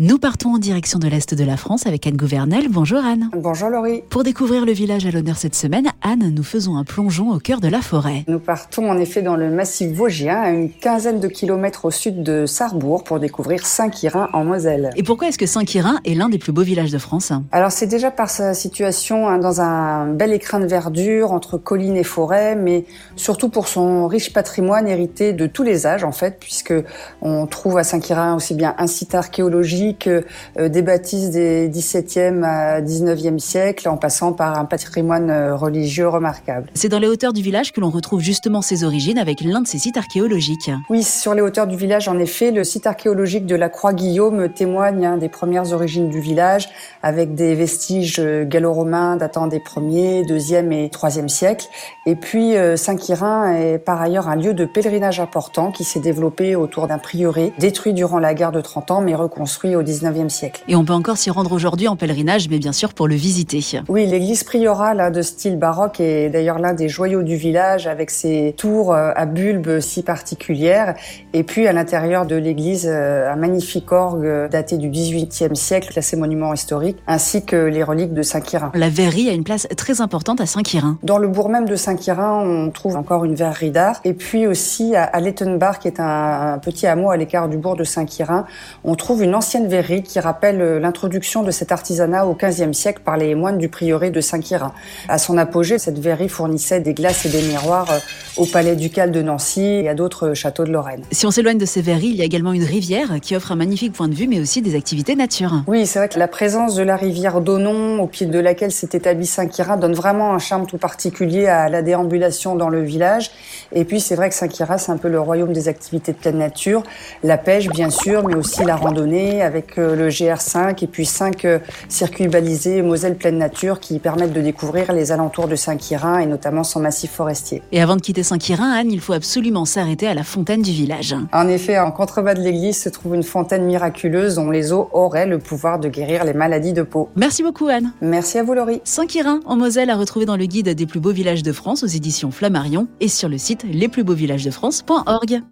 Nous partons en direction de l'Est de la France avec Anne Gouvernel. Bonjour Anne. Bonjour Laurie. Pour découvrir le village à l'honneur cette semaine, Anne, nous faisons un plongeon au cœur de la forêt. Nous partons en effet dans le massif vosgien, à une quinzaine de kilomètres au sud de Sarrebourg, pour découvrir Saint-Quirin en Moselle. Et pourquoi est-ce que Saint-Quirin est l'un des plus beaux villages de France? Alors c'est déjà par sa situation hein, dans un bel écrin de verdure entre collines et forêts, mais surtout pour son riche patrimoine hérité de tous les âges en fait, puisque on trouve à Saint-Quirin aussi bien un site archéologique euh, des bâtisses des 17e à 19e siècle, en passant par un patrimoine euh, religieux remarquable. C'est dans les hauteurs du village que l'on retrouve justement ses origines avec l'un de ses sites archéologiques. Oui, sur les hauteurs du village, en effet, le site archéologique de la Croix-Guillaume témoigne hein, des premières origines du village, avec des vestiges euh, gallo-romains datant des 1er, 2e et 3e siècles. Et puis, Saint-Quirin est par ailleurs un lieu de pèlerinage important qui s'est développé autour d'un prieuré, détruit durant la guerre de 30 ans, mais reconstruit au 19e siècle. Et on peut encore s'y rendre aujourd'hui en pèlerinage, mais bien sûr pour le visiter. Oui, l'église priorale de style baroque est d'ailleurs l'un des joyaux du village avec ses tours euh, à bulbes si particulières. Et puis à l'intérieur de l'église, euh, un magnifique orgue daté du 18e siècle, classé monument historique, ainsi que les reliques de Saint-Quirin. La verrerie a une place très importante à Saint-Quirin. Dans le bourg même de Saint-Quirin, on trouve encore une verrerie d'art. Et puis aussi à Lettenbach, qui est un, petit hameau à l'écart du bourg de Saint-Quirin, on trouve une ancienne verrerie qui rappelle euh, l'introduction de cet artisanat au XVe siècle par les moines du prieuré de Saint-Quirin. À son apogée, cette verrerie fournissait des glaces et des miroirs euh, au palais ducal de Nancy et à d'autres châteaux de Lorraine. Si on s'éloigne de ces verreries, il y a également une rivière qui offre un magnifique point de vue, mais aussi des activités nature. Oui, c'est vrai que la présence de la rivière d'Onon, au pied de laquelle s'est établi Saint-Quirin, donne vraiment un charme tout particulier à la déambulation dans le village. Et puis, c'est vrai que Saint-Quirin, c'est un peu le royaume des activités de pleine nature. La pêche, bien sûr, mais aussi la randonnée avec avec euh, le GR5 et puis cinq euh, circuits balisés Moselle pleine nature qui permettent de découvrir les alentours de Saint-Quirin et notamment son massif forestier. Et avant de quitter Saint-Quirin, Anne, il faut absolument s'arrêter à la fontaine du village. En effet, en contrebas de l'église se trouve une fontaine miraculeuse dont les eaux auraient le pouvoir de guérir les maladies de peau. Merci beaucoup Anne. Merci à vous Laurie. Saint-Quirin en Moselle à retrouver dans le guide des plus beaux villages de France aux éditions Flammarion et sur le site lesplusbeauxvillagesdefrance.org.